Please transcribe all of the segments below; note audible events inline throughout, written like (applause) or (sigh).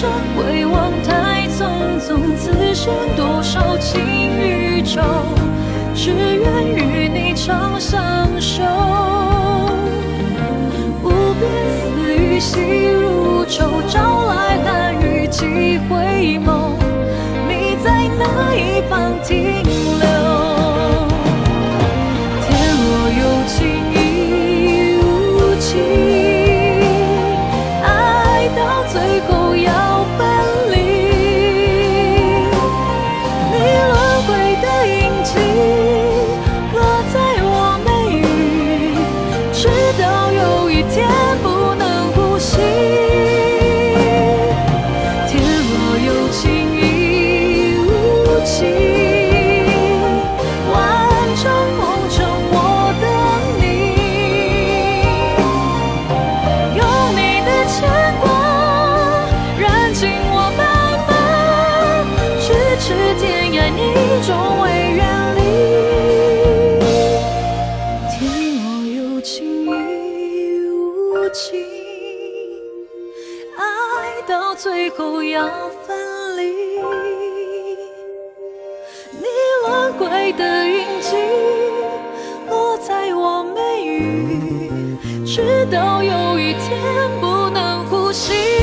生回望太匆匆，此生多少情与愁，只愿与你长相守。无边丝雨细如愁，朝来寒雨几回眸，你在哪一方无情，爱到最后要分离。你轮回的印记落在我眉宇，直到有一天不能呼吸。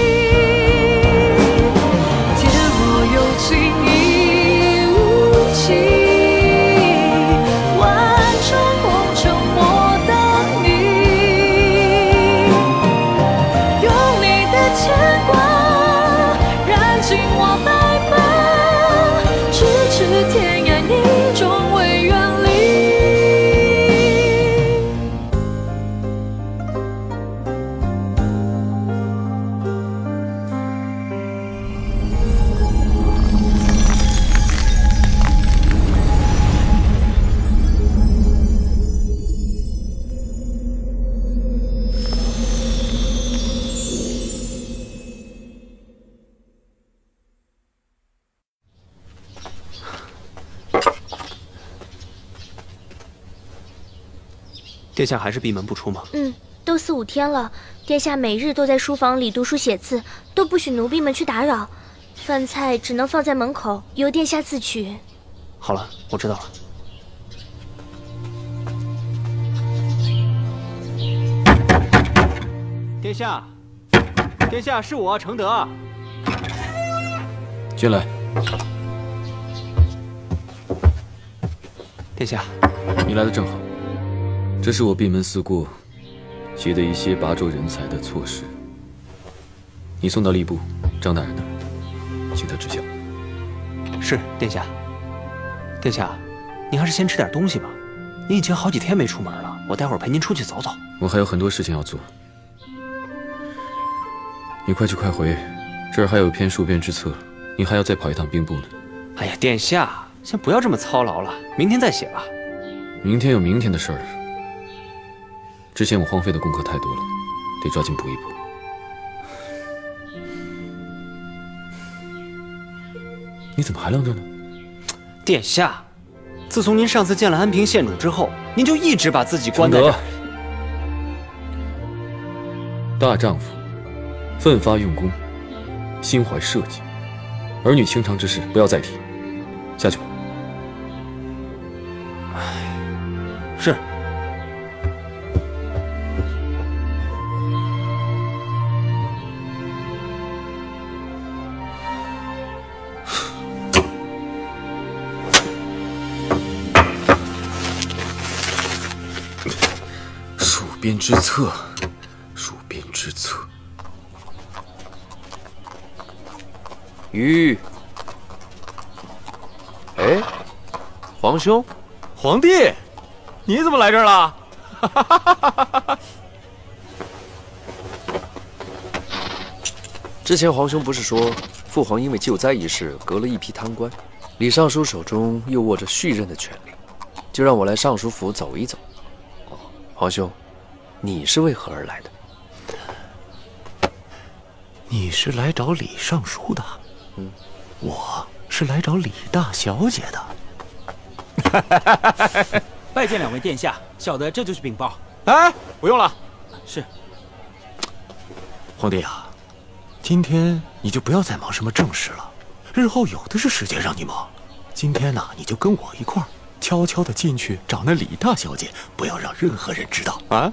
下还是闭门不出吗？嗯，都四五天了，殿下每日都在书房里读书写字，都不许奴婢们去打扰。饭菜只能放在门口，由殿下自取。好了，我知道了。殿下，殿下是我承德。进来，殿下，你来的正好。这是我闭门思过写的一些拔擢人才的措施，你送到吏部张大人那儿，请他知晓。是殿下。殿下，您还是先吃点东西吧。您已经好几天没出门了，我待会儿陪您出去走走。我还有很多事情要做，你快去快回，这儿还有篇戍边之策，你还要再跑一趟兵部呢。哎呀，殿下，先不要这么操劳了，明天再写吧。明天有明天的事儿，之前我荒废的功课太多了，得抓紧补一补。你怎么还愣着呢？殿下，自从您上次见了安平县主之后，您就一直把自己关在这承儿。大丈夫，奋发用功，心怀社稷，儿女情长之事不要再提。下去吧。边之策，戍边之策。吁！哎，皇兄，皇帝，你怎么来这儿了？(laughs) 之前皇兄不是说父皇因为救灾一事革了一批贪官，李尚书手中又握着续任的权力，就让我来尚书府走一走。哦，皇兄，你是为何而来的？你是来找李尚书的，嗯，我是来找李大小姐的。(laughs) 拜见两位殿下，小的这就去禀报。哎，不用了。是，皇帝啊，今天你就不要再忙什么正事了，日后有的是时间让你忙。今天呢，你就跟我一块儿，悄悄的进去找那李大小姐，不要让任何人知道啊。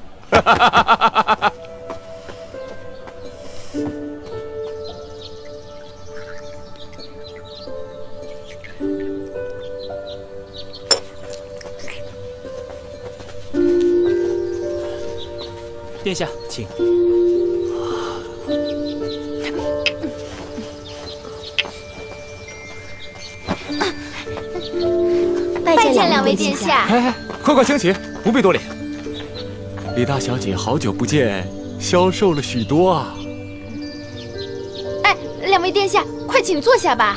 殿下，请。拜见两位殿下。哎哎，快快请起，不必多礼。李大小姐，好久不见，消瘦了许多啊。哎，两位殿下，快请坐下吧。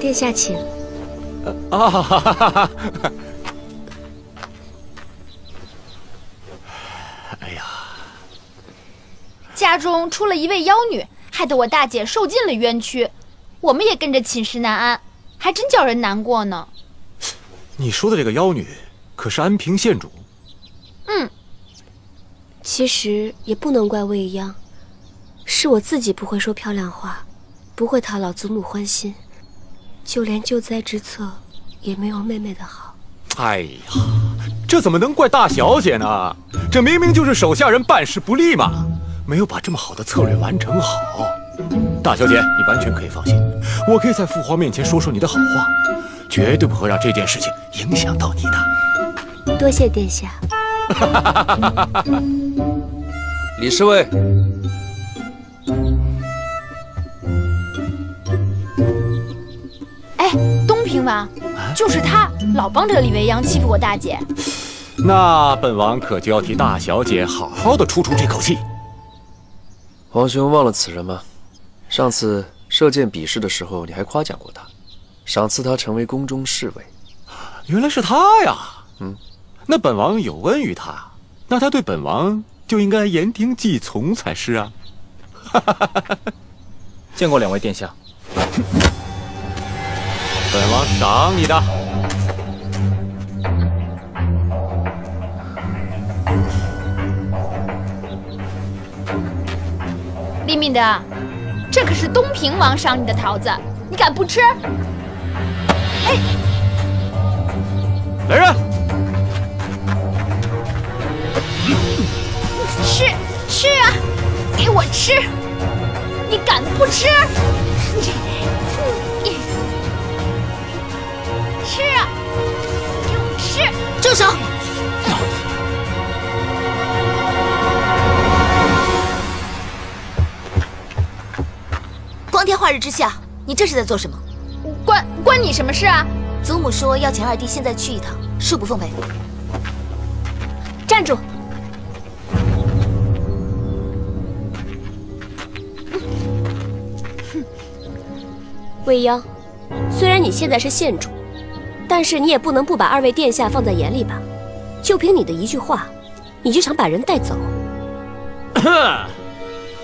殿下请。啊哈哈哈哈！哎呀，家中出了一位妖女，害得我大姐受尽了冤屈，我们也跟着寝食难安，还真叫人难过呢。你说的这个妖女，可是安平县主？嗯，其实也不能怪未央，是我自己不会说漂亮话，不会讨老祖母欢心，就连救灾之策也没有妹妹的好。哎呀，这怎么能怪大小姐呢？这明明就是手下人办事不力嘛，没有把这么好的策略完成好。大小姐，你完全可以放心，我可以在父皇面前说说你的好话，绝对不会让这件事情影响到你的。多谢殿下。李侍卫，哎，东平王，就是他，老帮着李未央欺负我大姐。那本王可就要替大小姐好好的出出这口气。皇兄忘了此人吗？上次射箭比试的时候，你还夸奖过他，赏赐他成为宫中侍卫。原来是他呀！嗯，那本王有恩于他，那他对本王就应该言听计从才是啊！(laughs) 见过两位殿下。本王赏你的。李敏德，这可是东平王赏你的桃子，你敢不吃？哎，来人！吃吃啊，给我吃！你敢不吃？你 (laughs) 你吃啊，给我吃！住手！光天化日之下，你这是在做什么？关关你什么事啊？祖母说要请二弟现在去一趟，恕不奉陪。站住！未央，虽然你现在是县主，但是你也不能不把二位殿下放在眼里吧？就凭你的一句话，你就想把人带走？(coughs)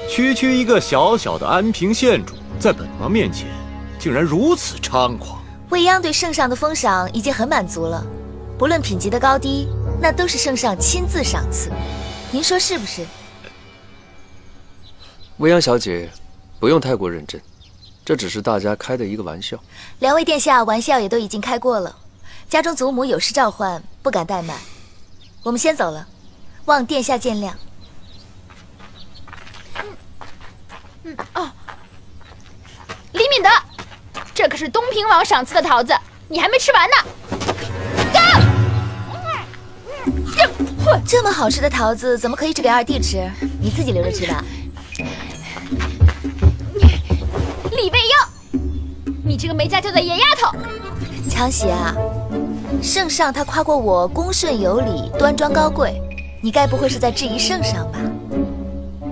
区区一个小小的安平县主，在本王面前竟然如此猖狂！未央对圣上的封赏已经很满足了，不论品级的高低，那都是圣上亲自赏赐。您说是不是？未央小姐，不用太过认真，这只是大家开的一个玩笑。两位殿下玩笑也都已经开过了，家中祖母有事召唤，不敢怠慢。我们先走了，望殿下见谅。嗯哦，李敏德，这可是东平王赏赐的桃子，你还没吃完呢。这么好吃的桃子，怎么可以只给二弟吃？你自己留着吃吧。李未央，你这个没家教的野丫头！强喜啊，圣上他夸过我恭顺有礼、端庄高贵，你该不会是在质疑圣上吧？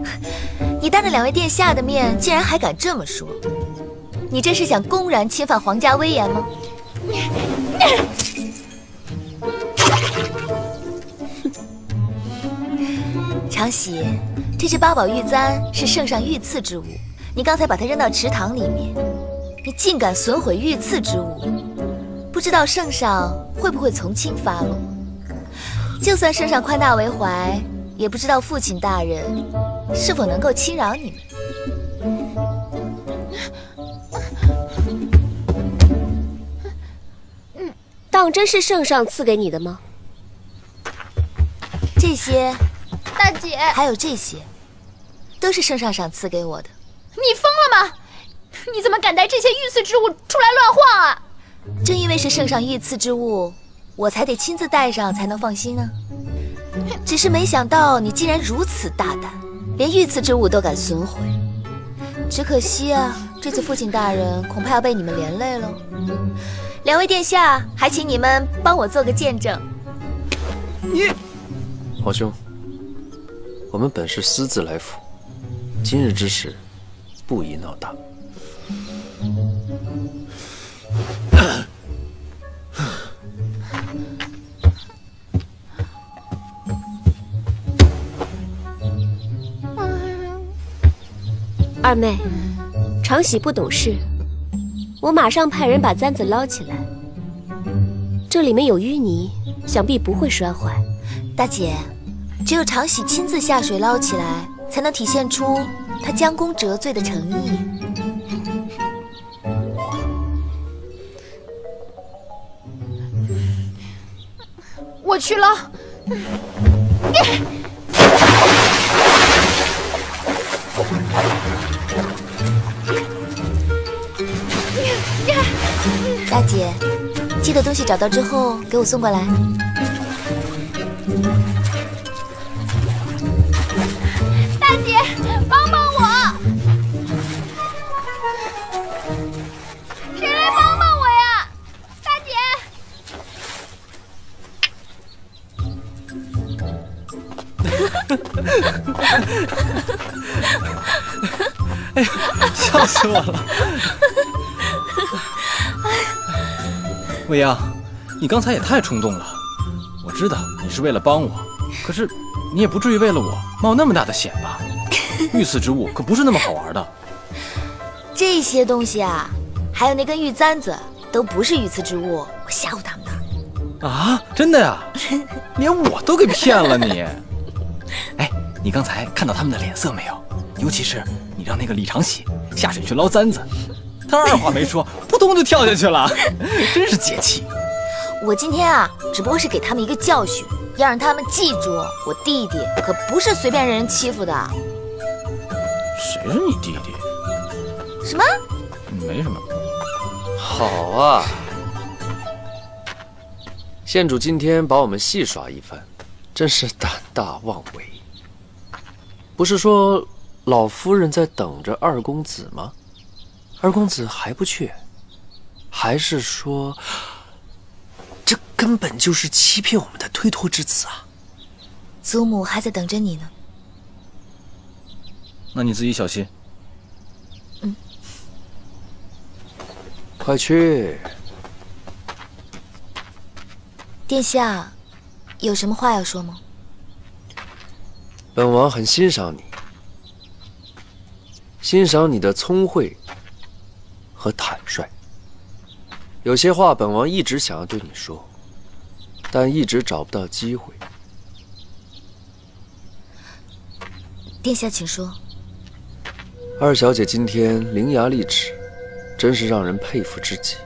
(laughs) 你当着两位殿下的面，竟然还敢这么说，你这是想公然侵犯皇家威严吗？(laughs) 常喜，这只八宝玉簪是圣上御赐之物，你刚才把它扔到池塘里面，你竟敢损毁御赐之物，不知道圣上会不会从轻发落？就算圣上宽大为怀，也不知道父亲大人是否能够轻饶你们。当真是圣上赐给你的吗？这些大姐，还有这些，都是圣上赏赐给我的。你疯了吗？你怎么敢带这些御赐之物出来乱晃啊？正因为是圣上御赐之物，我才得亲自带上才能放心呢。只是没想到你竟然如此大胆，连御赐之物都敢损毁。只可惜啊，这次父亲大人恐怕要被你们连累了。两位殿下，还请你们帮我做个见证。你，皇兄，我们本是私自来府，今日之事不宜闹大。二妹，常喜不懂事，我马上派人把簪子捞起来。这里面有淤泥，想必不会摔坏。大姐，只有常喜亲自下水捞起来，才能体现出他将功折罪的诚意。我去捞。大姐，记得东西找到之后给我送过来。未央，你刚才也太冲动了。我知道你是为了帮我，可是你也不至于为了我冒那么大的险吧？(laughs) 御赐之物可不是那么好玩的。这些东西啊，还有那根玉簪子，都不是御赐之物，我吓唬他们的。啊，真的呀？(laughs) 连我都给骗了你！(laughs) 哎，你刚才看到他们的脸色没有？尤其是你让那个李长喜下水去捞簪子，他二话没说，扑通就跳下去了，真是解气。我今天啊，只不过是给他们一个教训，要让他们记住，我弟弟可不是随便任人欺负的。谁是你弟弟？什么？没什么。好啊，县主今天把我们戏耍一番，真是胆大妄为。不是说老夫人在等着二公子吗？二公子还不去，还是说这根本就是欺骗我们的推脱之词啊？祖母还在等着你呢。那你自己小心。嗯快去！殿下，有什么话要说吗？本王很欣赏你，欣赏你的聪慧和坦率。有些话本王一直想要对你说，但一直找不到机会。殿下，请说。二小姐今天伶牙俐齿，真是让人佩服至极。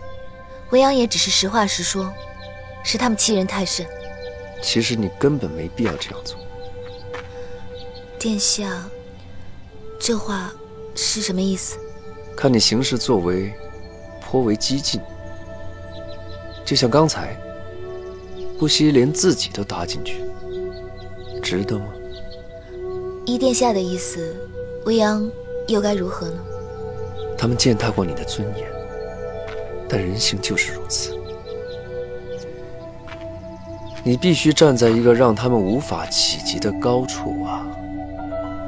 未央也只是实话实说，是他们欺人太甚。其实你根本没必要这样做。殿下，这话是什么意思？看你行事作为颇为激进，就像刚才，不惜连自己都搭进去，值得吗？依殿下的意思，未央又该如何呢？他们践踏过你的尊严，但人性就是如此。你必须站在一个让他们无法企及的高处啊，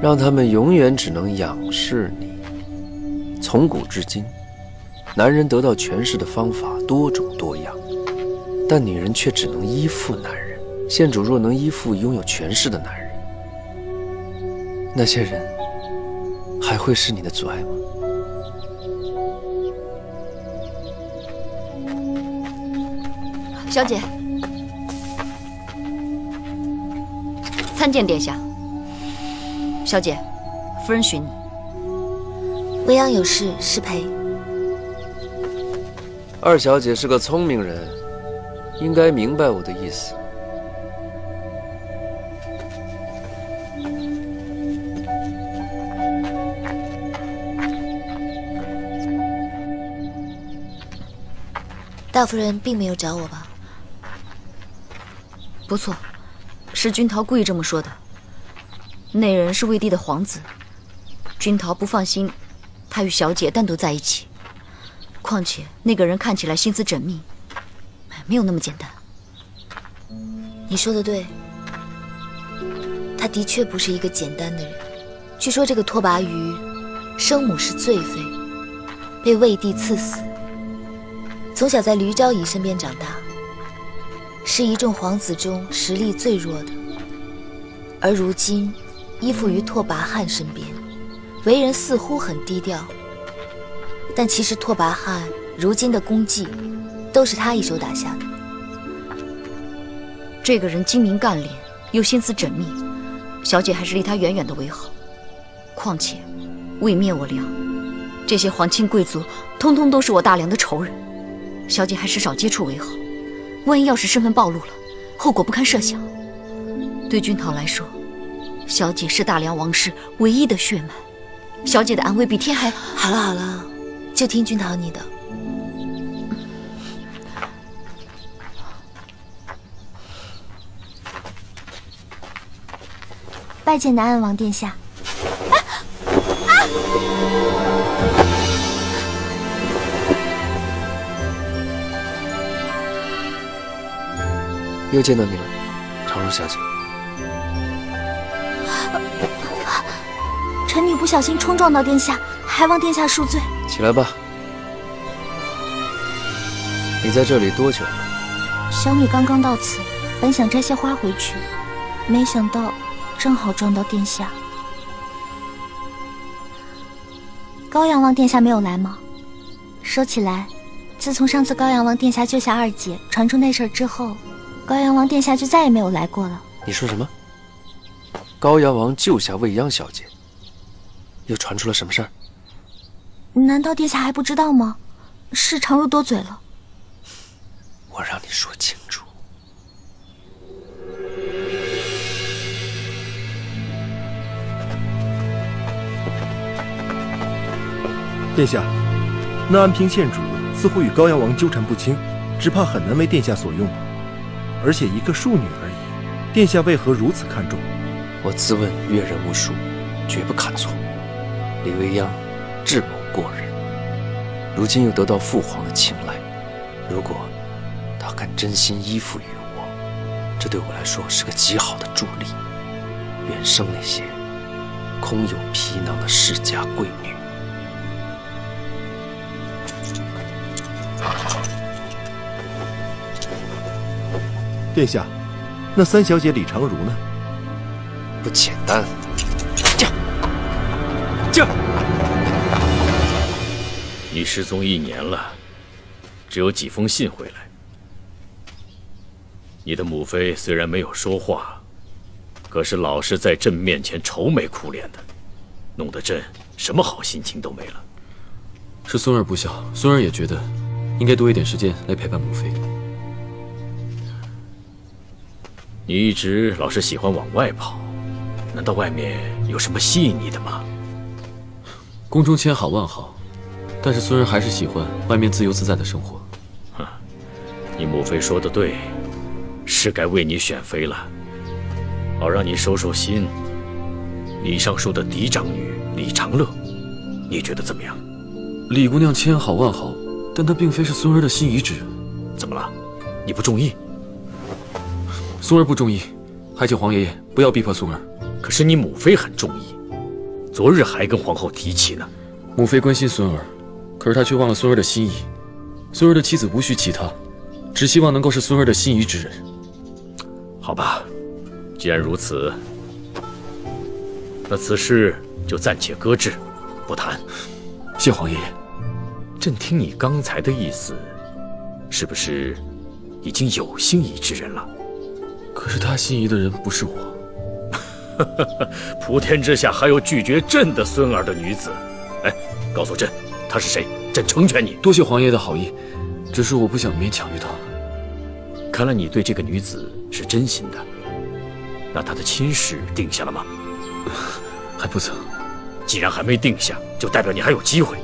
让他们永远只能仰视你。从古至今，男人得到权势的方法多种多样，但女人却只能依附男人。县主若能依附拥有权势的男人，那些人还会是你的阻碍吗？小姐，参见殿下。小姐，夫人寻你。未央有事，失陪。二小姐是个聪明人，应该明白我的意思。大夫人并没有找我吧？不错，是君桃故意这么说的。那人是魏帝的皇子，君桃不放心他与小姐单独在一起。况且那个人看起来心思缜密，没有那么简单。你说的对，他的确不是一个简单的人。据说这个拓跋余生母是罪妃，被魏帝赐死。从小在驴昭仪身边长大，是一众皇子中实力最弱的。而如今依附于拓跋翰身边，为人似乎很低调，但其实拓跋翰如今的功绩都是他一手打下的。这个人精明干练，又心思缜密，小姐还是离他远远的为好。况且，为灭我梁，这些皇亲贵族通通都是我大梁的仇人。小姐还是少接触为好，万一要是身份暴露了，后果不堪设想。对君桃来说，小姐是大梁王室唯一的血脉，小姐的安危比天还……好了好了，就听君桃你的。拜见南安王殿下。又见到你了，长荣小姐。臣女不小心冲撞到殿下，还望殿下恕罪。起来吧。你在这里多久了？小女刚刚到此，本想摘些花回去，没想到正好撞到殿下。高阳王殿下没有来吗？说起来，自从上次高阳王殿下救下二姐，传出那事儿之后。高阳王殿下就再也没有来过了。你说什么？高阳王救下未央小姐，又传出了什么事儿？难道殿下还不知道吗？是长入多嘴了。我让你说清楚。殿下，那安平县主似乎与高阳王纠缠不清，只怕很难为殿下所用。而且一个庶女而已，殿下为何如此看重？我自问阅人无数，绝不看错。李未央智谋过人，如今又得到父皇的青睐，如果她肯真心依附于我，这对我来说是个极好的助力，远胜那些空有皮囊的世家贵女。殿下，那三小姐李长如呢？不简单。驾驾！你失踪一年了，只有几封信回来。你的母妃虽然没有说话，可是老是在朕面前愁眉苦脸的，弄得朕什么好心情都没了。是孙儿不孝，孙儿也觉得应该多一点时间来陪伴母妃。你一直老是喜欢往外跑，难道外面有什么吸引你的吗？宫中千好万好，但是孙儿还是喜欢外面自由自在的生活。哼，你母妃说的对，是该为你选妃了，好让你收收心。李尚书的嫡长女李长乐，你觉得怎么样？李姑娘千好万好，但她并非是孙儿的心仪之人。怎么了？你不中意？孙儿不中意，还请皇爷爷不要逼迫孙儿。可是你母妃很中意，昨日还跟皇后提起呢。母妃关心孙儿，可是她却忘了孙儿的心意。孙儿的妻子无需其他，只希望能够是孙儿的心仪之人。好吧，既然如此，那此事就暂且搁置，不谈。谢皇爷爷。朕听你刚才的意思，是不是已经有心仪之人了？可是他心仪的人不是我。(laughs) 普天之下还有拒绝朕的孙儿的女子？哎，告诉朕，她是谁？朕成全你。多谢皇爷的好意，只是我不想勉强于她。看来你对这个女子是真心的。那她的亲事定下了吗？(laughs) 还不曾。既然还没定下，就代表你还有机会。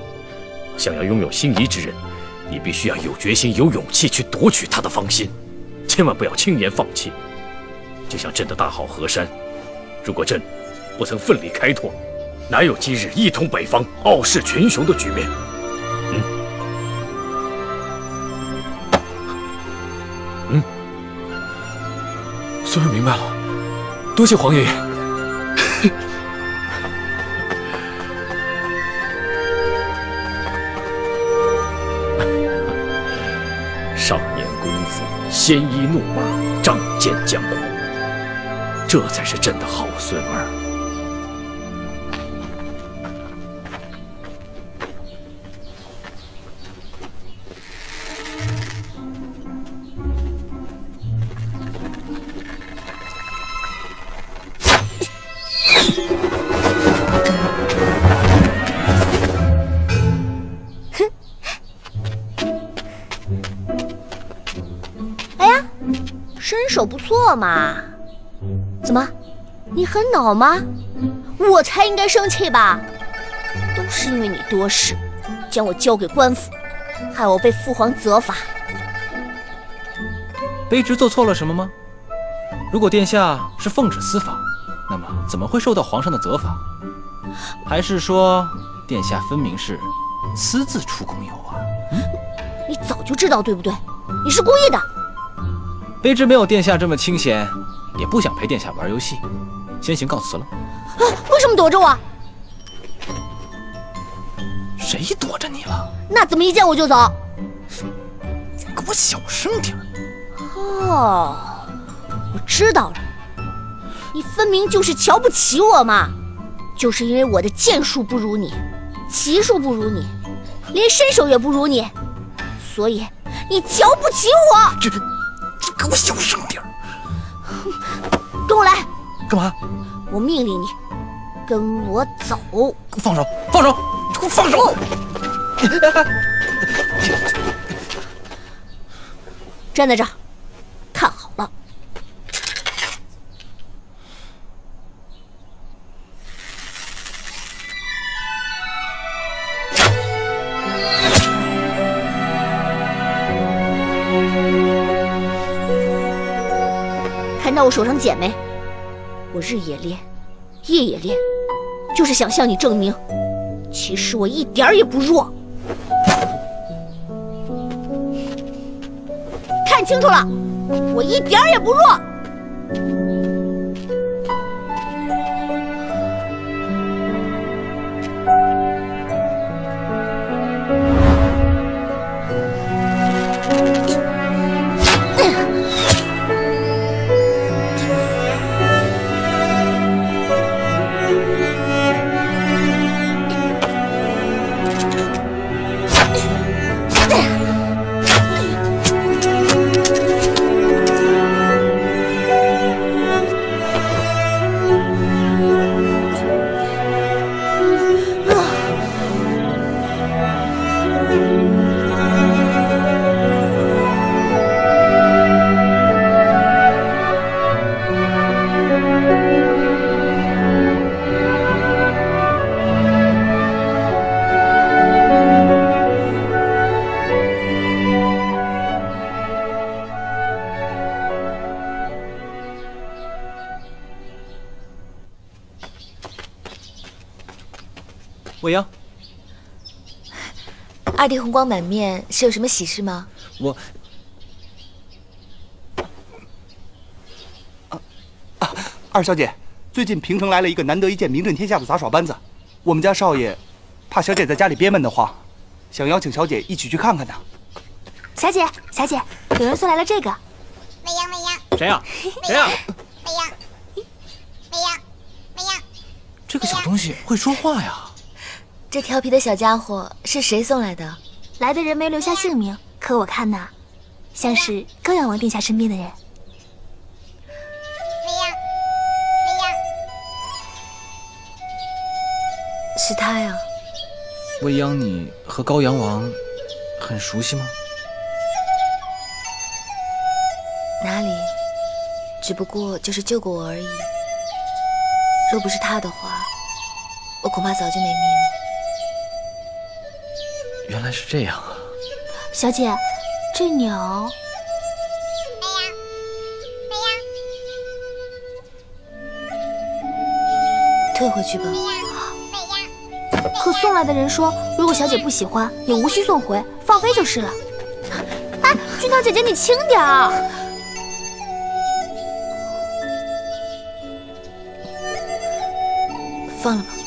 想要拥有心仪之人，你必须要有决心、有勇气去夺取她的芳心，千万不要轻言放弃。就像朕的大好河山，如果朕不曾奋力开拓，哪有今日一统北方、傲视群雄的局面？嗯，嗯，孙儿明白了，多谢皇爷爷。(laughs) 少年公子，鲜衣怒马，仗剑江湖，这才是朕的好孙儿。哎呀，身手不错嘛！你很恼吗？我才应该生气吧！都是因为你多事，将我交给官府，害我被父皇责罚。卑职做错了什么吗？如果殿下是奉旨司法，那么怎么会受到皇上的责罚？还是说，殿下分明是私自出宫游啊？你早就知道对不对？你是故意的。卑职没有殿下这么清闲，也不想陪殿下玩游戏，先行告辞了。啊，为什么躲着我？谁躲着你了？那怎么一见我就走？给我小声点儿。哦，我知道了，你分明就是瞧不起我嘛！就是因为我的剑术不如你，骑术不如你，连身手也不如你，所以你瞧不起我。这，这给我小声点儿。跟我来。干嘛？我命令你，跟我走。给我放手！放手！你给我放手！站在这儿，看好了。看到我手上茧没？我日也练，夜也练，就是想向你证明，其实我一点儿也不弱。看清楚了，我一点儿也不弱。二弟红光满面，是有什么喜事吗？我啊啊二小姐，最近平城来了一个难得一见、名震天下的杂耍班子，我们家少爷怕小姐在家里憋闷的慌，想邀请小姐一起去看看呢。小姐，小姐，有人送来了这个。未央，未央，谁呀？谁呀？未央，未央，未央，这个小东西会说话呀！这调皮的小家伙是谁送来的？来的人没留下姓名，可我看呐，像是高阳王殿下身边的人。未央，未央，是他呀。未央，你和高阳王很熟悉吗？哪里？只不过就是救过我而已。若不是他的话，我恐怕早就没命了。原来是这样啊！小姐，这鸟……退回去吧。可送来的人说，如果小姐不喜欢，也无需送回，放飞就是了。哎，君桃姐姐，你轻点儿。放了吧。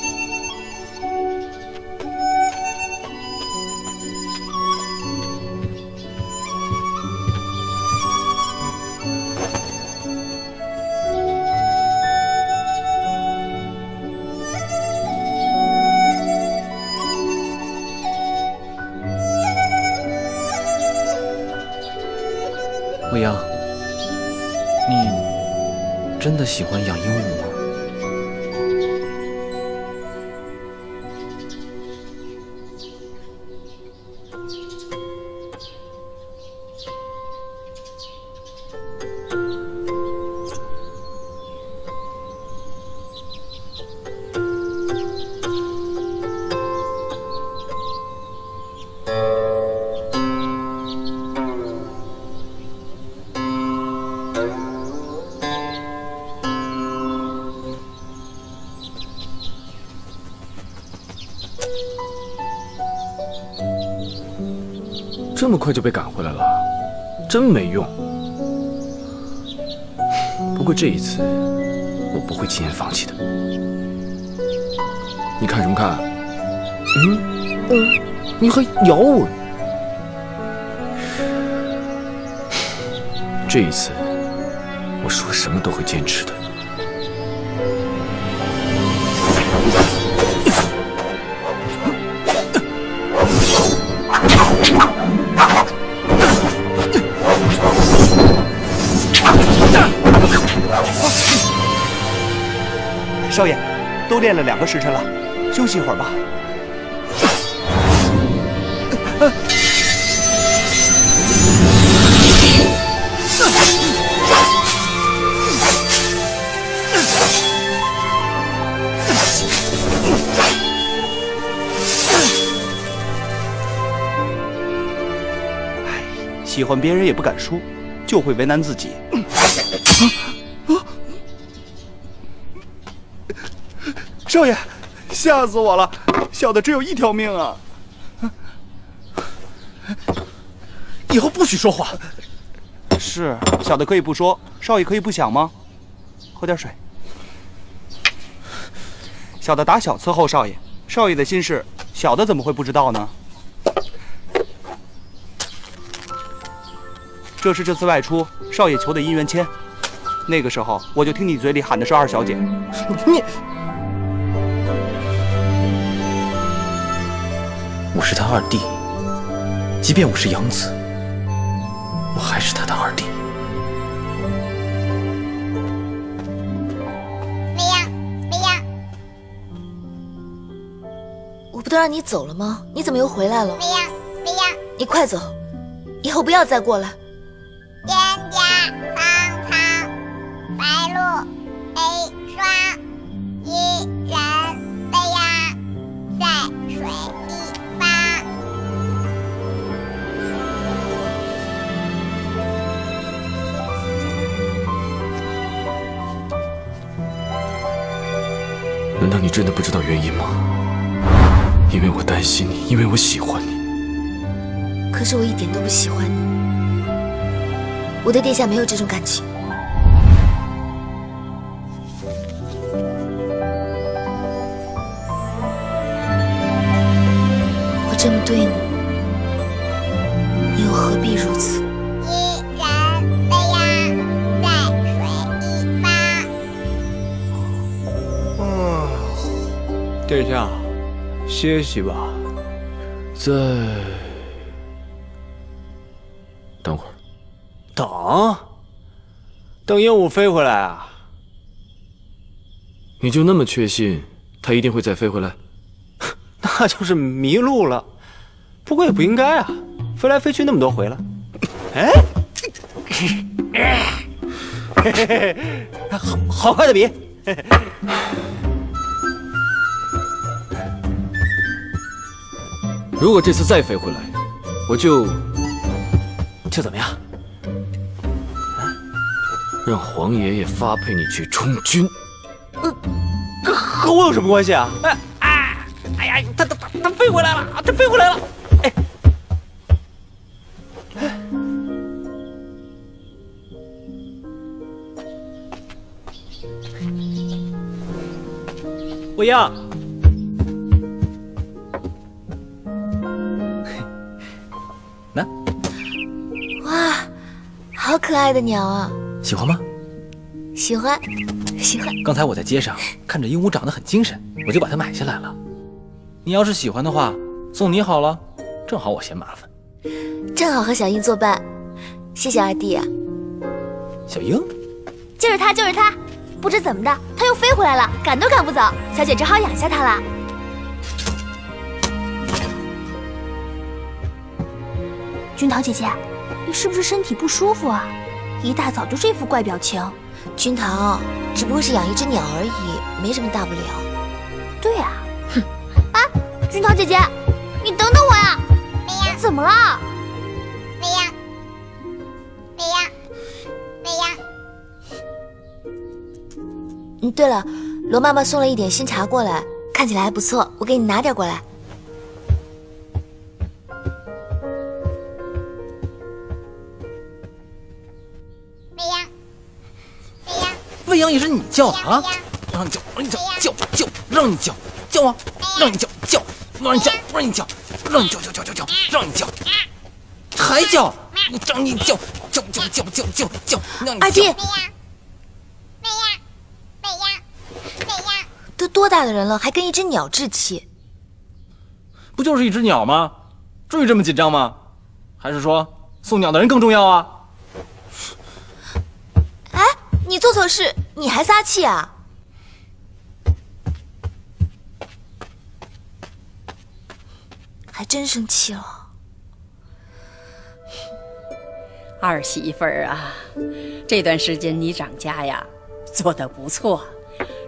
就被赶回来了，真没用。不过这一次，我不会轻言放弃的。你看什么看？嗯嗯，你还咬我？这一次，我说什么都会坚持的。少爷，都练了两个时辰了，休息一会儿吧。喜欢别人也不敢说，就会为难自己。少爷，吓死我了！小的只有一条命啊！以后不许说话。是，小的可以不说，少爷可以不想吗？喝点水。小的打小伺候少爷，少爷的心事，小的怎么会不知道呢？这是这次外出少爷求的姻缘签，那个时候我就听你嘴里喊的是二小姐。你，我是他二弟，即便我是养子，我还是他的二弟。未央，未央，我不都让你走了吗？你怎么又回来了？未央，未央，你快走，以后不要再过来。真的不知道原因吗？因为我担心你，因为我喜欢你。可是我一点都不喜欢你，我对殿下没有这种感情。我这么对你，殿下，歇息吧。再等会儿。等？等鹦鹉飞回来啊？你就那么确信它一定会再飞回来？(laughs) 那就是迷路了。不过也不应该啊，飞来飞去那么多回了。哎，嘿 (laughs) 嘿嘿，好好快的笔。如果这次再飞回来，我就就怎么样？让黄爷爷发配你去充军。呃，这和我有什么关系啊？哎哎哎呀，他他他他飞回来了，他飞回来了！哎，未央，哇，好可爱的鸟啊！喜欢吗？喜欢，喜欢。刚才我在街上看着鹦鹉长得很精神，我就把它买下来了。你要是喜欢的话，送你好了，正好我嫌麻烦。正好和小英作伴，谢谢二弟啊。小英，就是他，就是他。不知怎么的，他又飞回来了，赶都赶不走，小姐只好养下他了。君桃姐姐，你是不是身体不舒服啊？一大早就这副怪表情。君桃，只不过是养一只鸟而已，没什么大不了。对呀，哼！啊，君桃姐姐，你等等我呀！你怎么了？美呀，美呀，美呀。嗯，对了，罗妈妈送了一点新茶过来，看起来还不错，我给你拿点过来。也是你叫的啊？让你叫，让你叫，叫叫，让你叫，叫啊！让你叫叫，让你叫，让你叫，让你叫叫叫叫叫，让你叫，还叫！我让你叫叫叫叫叫叫叫，让你二弟，未央，未央，未央，未央。都多大的人了，还跟一只鸟置气？不就是一只鸟吗？至于这么紧张吗？还是说送鸟的人更重要啊？哎，你做错事，你还撒气啊？还真生气了。二媳妇儿啊，这段时间你掌家呀，做得不错，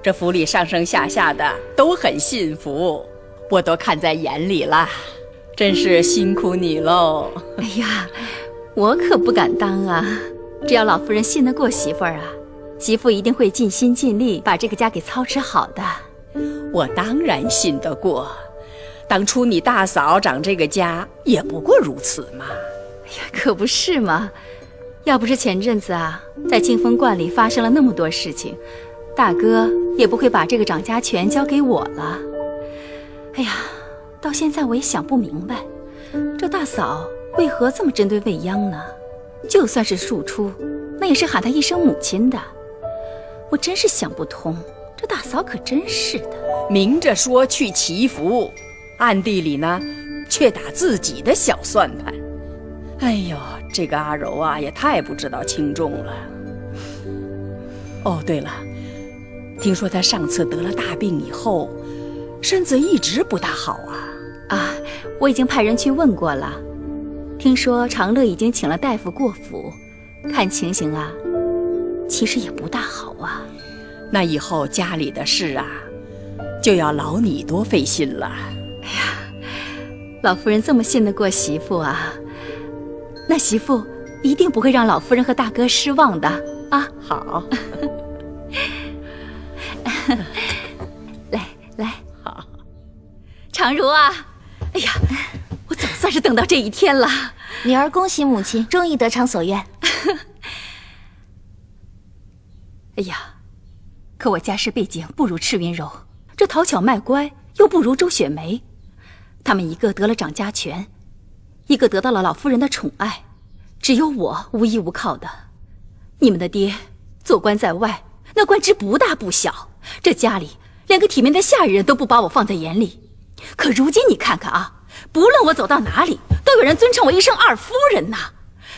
这府里上上下下的都很信服，我都看在眼里了，真是辛苦你喽。哎呀，我可不敢当啊！只要老夫人信得过媳妇儿啊，媳妇一定会尽心尽力把这个家给操持好的。我当然信得过，当初你大嫂掌这个家也不过如此嘛。哎呀，可不是嘛！要不是前阵子啊，在清风观里发生了那么多事情，大哥也不会把这个掌家权交给我了。哎呀，到现在我也想不明白，这大嫂为何这么针对未央呢？就算是庶出，那也是喊她一声母亲的。我真是想不通，这大嫂可真是的，明着说去祈福，暗地里呢，却打自己的小算盘。哎呦，这个阿柔啊，也太不知道轻重了。哦，对了，听说她上次得了大病以后，身子一直不大好啊。啊，我已经派人去问过了，听说长乐已经请了大夫过府，看情形啊，其实也不大好啊。那以后家里的事啊，就要劳你多费心了。哎呀，老夫人这么信得过媳妇啊。那媳妇一定不会让老夫人和大哥失望的啊！好，来来，好，常如啊，哎呀，我总算是等到这一天了。女儿恭喜母亲，终于得偿所愿。哎呀，可我家世背景不如赤云柔，这讨巧卖乖又不如周雪梅，他们一个得了掌家权。一个得到了老夫人的宠爱，只有我无依无靠的。你们的爹做官在外，那官职不大不小，这家里连个体面的下人都不把我放在眼里。可如今你看看啊，不论我走到哪里，都有人尊称我一声二夫人呐。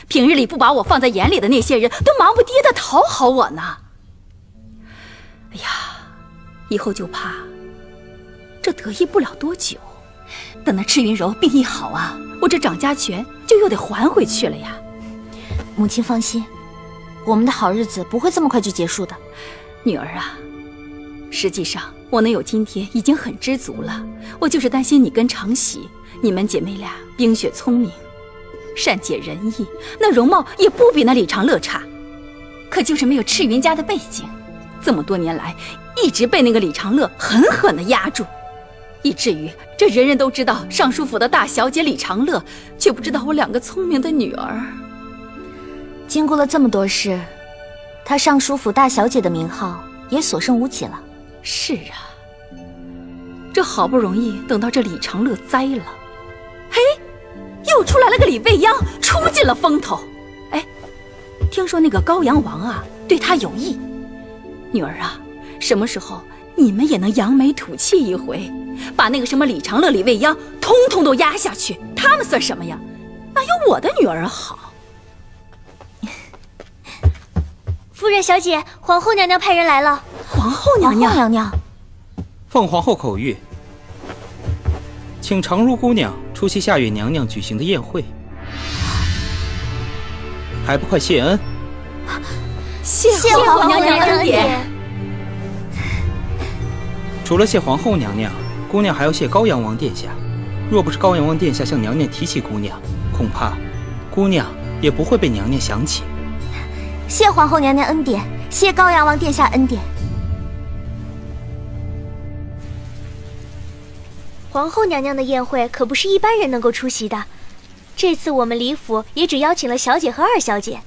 平日里不把我放在眼里的那些人都忙不迭的讨好我呢。哎呀，以后就怕这得意不了多久。等那赤云柔病一好啊，我这掌家权就又得还回去了呀。母亲放心，我们的好日子不会这么快就结束的。女儿啊，实际上我能有今天已经很知足了。我就是担心你跟常喜，你们姐妹俩冰雪聪明，善解人意，那容貌也不比那李长乐差，可就是没有赤云家的背景，这么多年来一直被那个李长乐狠狠地压住。以至于这人人都知道尚书府的大小姐李长乐，却不知道我两个聪明的女儿。经过了这么多事，她尚书府大小姐的名号也所剩无几了。是啊，这好不容易等到这李长乐栽了，嘿，又出来了个李未央，出尽了风头。哎，听说那个高阳王啊，对他有意。女儿啊，什么时候你们也能扬眉吐气一回？把那个什么李长乐、李未央，通通都压下去，他们算什么呀？哪有我的女儿好？夫人、小姐，皇后娘娘派人来了。皇后娘娘，娘娘，奉皇后口谕，请常如姑娘出席夏月娘娘举行的宴会，还不快谢恩？谢皇后娘娘恩典。除了谢皇后娘娘。姑娘还要谢高阳王殿下，若不是高阳王殿下向娘娘提起姑娘，恐怕姑娘也不会被娘娘想起。谢皇后娘娘恩典，谢高阳王殿下恩典。皇后娘娘的宴会可不是一般人能够出席的，这次我们李府也只邀请了小姐和二小姐，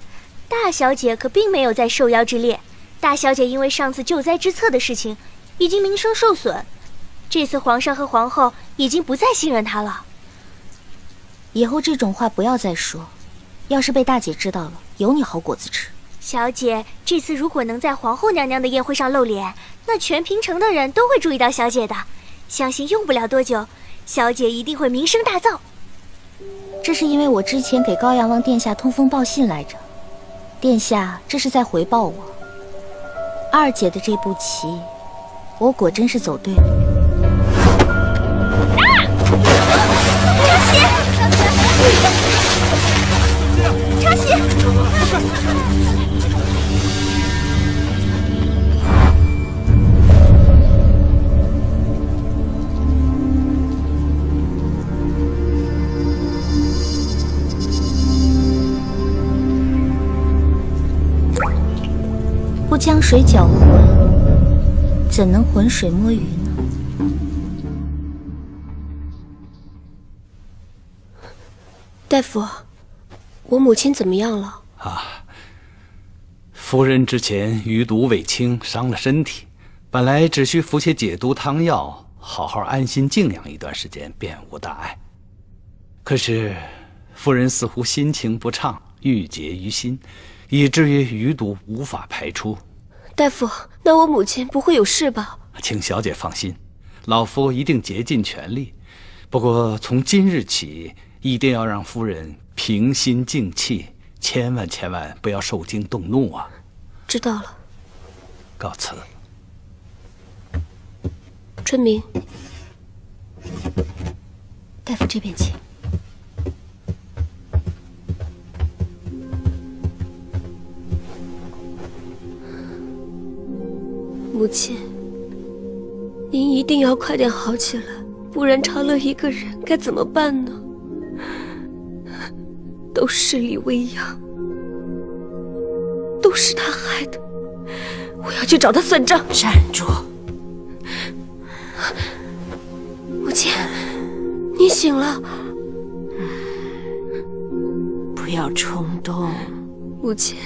大小姐可并没有在受邀之列。大小姐因为上次救灾之策的事情，已经名声受损。这次皇上和皇后已经不再信任她了。以后这种话不要再说，要是被大姐知道了，有你好果子吃。小姐，这次如果能在皇后娘娘的宴会上露脸，那全平城的人都会注意到小姐的。相信用不了多久，小姐一定会名声大噪。这是因为我之前给高阳王殿下通风报信来着，殿下这是在回报我。二姐的这步棋，我果真是走对了。不将水搅浑，怎能浑水摸鱼呢？大夫。我母亲怎么样了？啊，夫人之前余毒未清，伤了身体，本来只需服些解毒汤药，好好安心静养一段时间，便无大碍。可是，夫人似乎心情不畅，郁结于心，以至于余毒无法排出。大夫，那我母亲不会有事吧？请小姐放心，老夫一定竭尽全力。不过从今日起，一定要让夫人。平心静气，千万千万不要受惊动怒啊！知道了。告辞。春明，大夫这边请。母亲，您一定要快点好起来，不然长乐一个人该怎么办呢？(laughs) 都是李未央，都是他害的，我要去找他算账。站住！母亲，你醒了。不要冲动。母亲，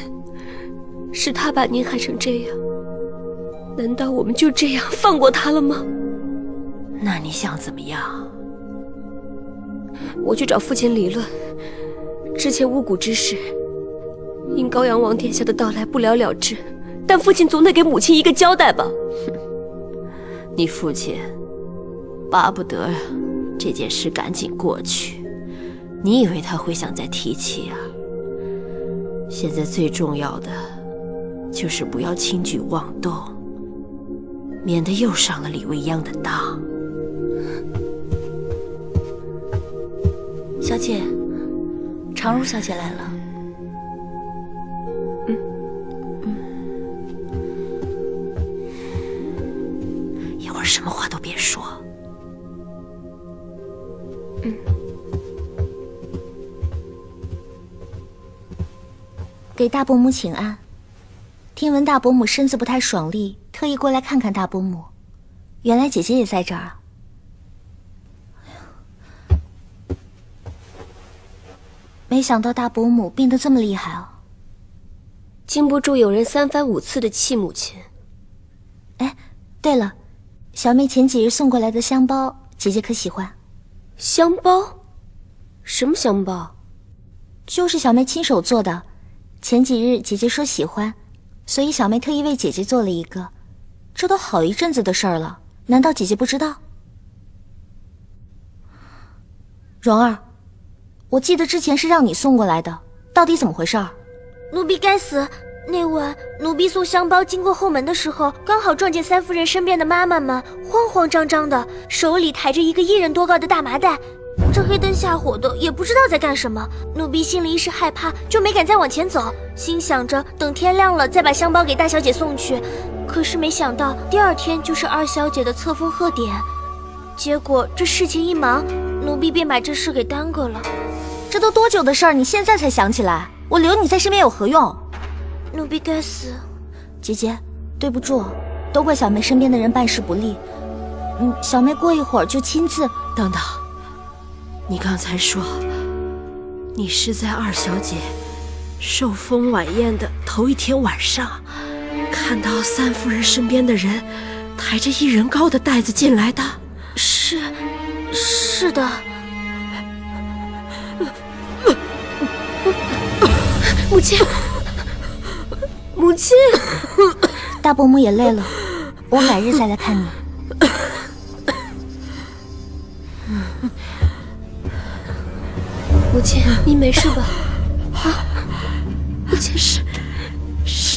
是他把您害成这样，难道我们就这样放过他了吗？那你想怎么样？我去找父亲理论。之前巫蛊之事，因高阳王殿下的到来不了了之，但父亲总得给母亲一个交代吧。(laughs) 你父亲巴不得这件事赶紧过去，你以为他会想再提起啊？现在最重要的就是不要轻举妄动，免得又上了李未央的当。小姐，常如小姐来了。一会儿什么话都别说。给大伯母请安。听闻大伯母身子不太爽利，特意过来看看大伯母。原来姐姐也在这儿啊！没想到大伯母病得这么厉害啊！经不住有人三番五次的气母亲。哎，对了，小妹前几日送过来的香包，姐姐可喜欢？香包？什么香包？就是小妹亲手做的。前几日姐姐说喜欢，所以小妹特意为姐姐做了一个。这都好一阵子的事儿了，难道姐姐不知道？蓉儿，我记得之前是让你送过来的，到底怎么回事儿？奴婢该死！那晚奴婢送香包经过后门的时候，刚好撞见三夫人身边的妈妈们慌慌张张的，手里抬着一个一人多高的大麻袋。这黑灯瞎火的，也不知道在干什么。奴婢心里一时害怕，就没敢再往前走，心想着等天亮了再把香包给大小姐送去。可是没想到第二天就是二小姐的册封贺典，结果这事情一忙，奴婢便把这事给耽搁了。这都多久的事儿，你现在才想起来？我留你在身边有何用？奴婢该死，姐姐，对不住，都怪小妹身边的人办事不力。嗯，小妹过一会儿就亲自。等等，你刚才说你是在二小姐受封晚宴的头一天晚上，看到三夫人身边的人抬着一人高的袋子进来的？是，是的。母亲，母亲，大伯母也累了，我改日再来看你。母亲，你没事吧？啊，母亲是是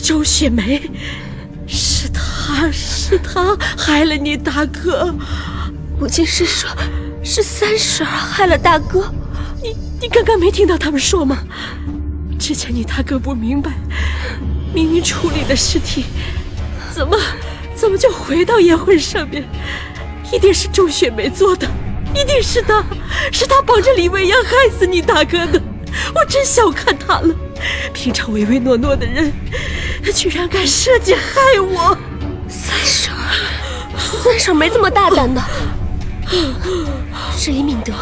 周雪梅，是她是她害了你大哥。母亲是说，是三婶害了大哥。你你刚刚没听到他们说吗？之前你大哥不明白，明明处理的尸体，怎么怎么就回到烟灰上面？一定是周雪梅做的，一定是她，是她绑着李未央害死你大哥的。我真小看她了，平常唯唯诺诺的人，居然敢设计害我。三婶，三婶没这么大胆的，是李敏德，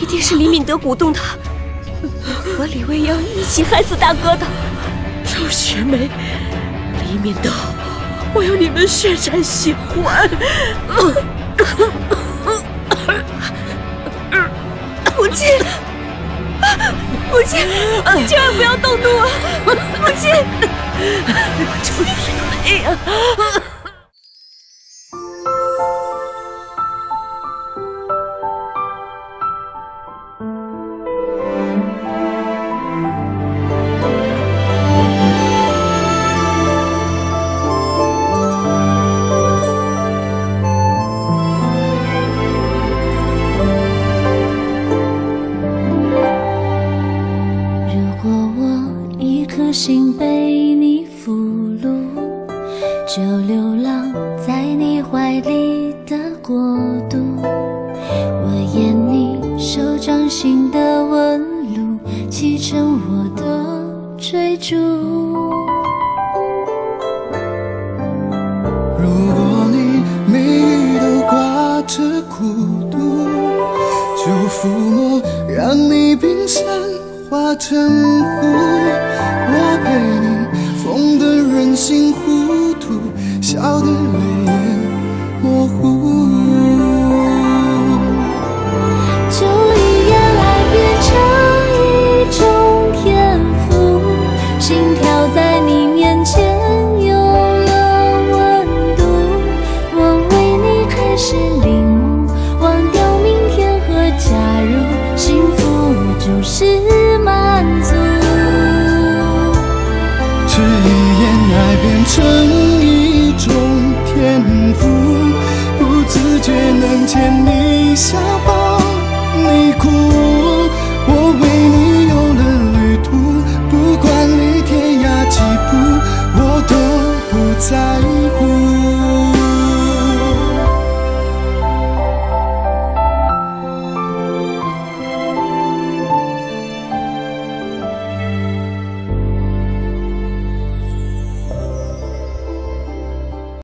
一定是李敏德鼓动他。和李未央一起害死大哥的周雪梅、李敏德，我要你们血债血还！母亲，母亲，你千万不要动怒啊！母亲，周雪梅呀！心的纹路，砌成我的追逐。如果你眉宇都挂着孤独，就抚摸，让你冰山化成湖。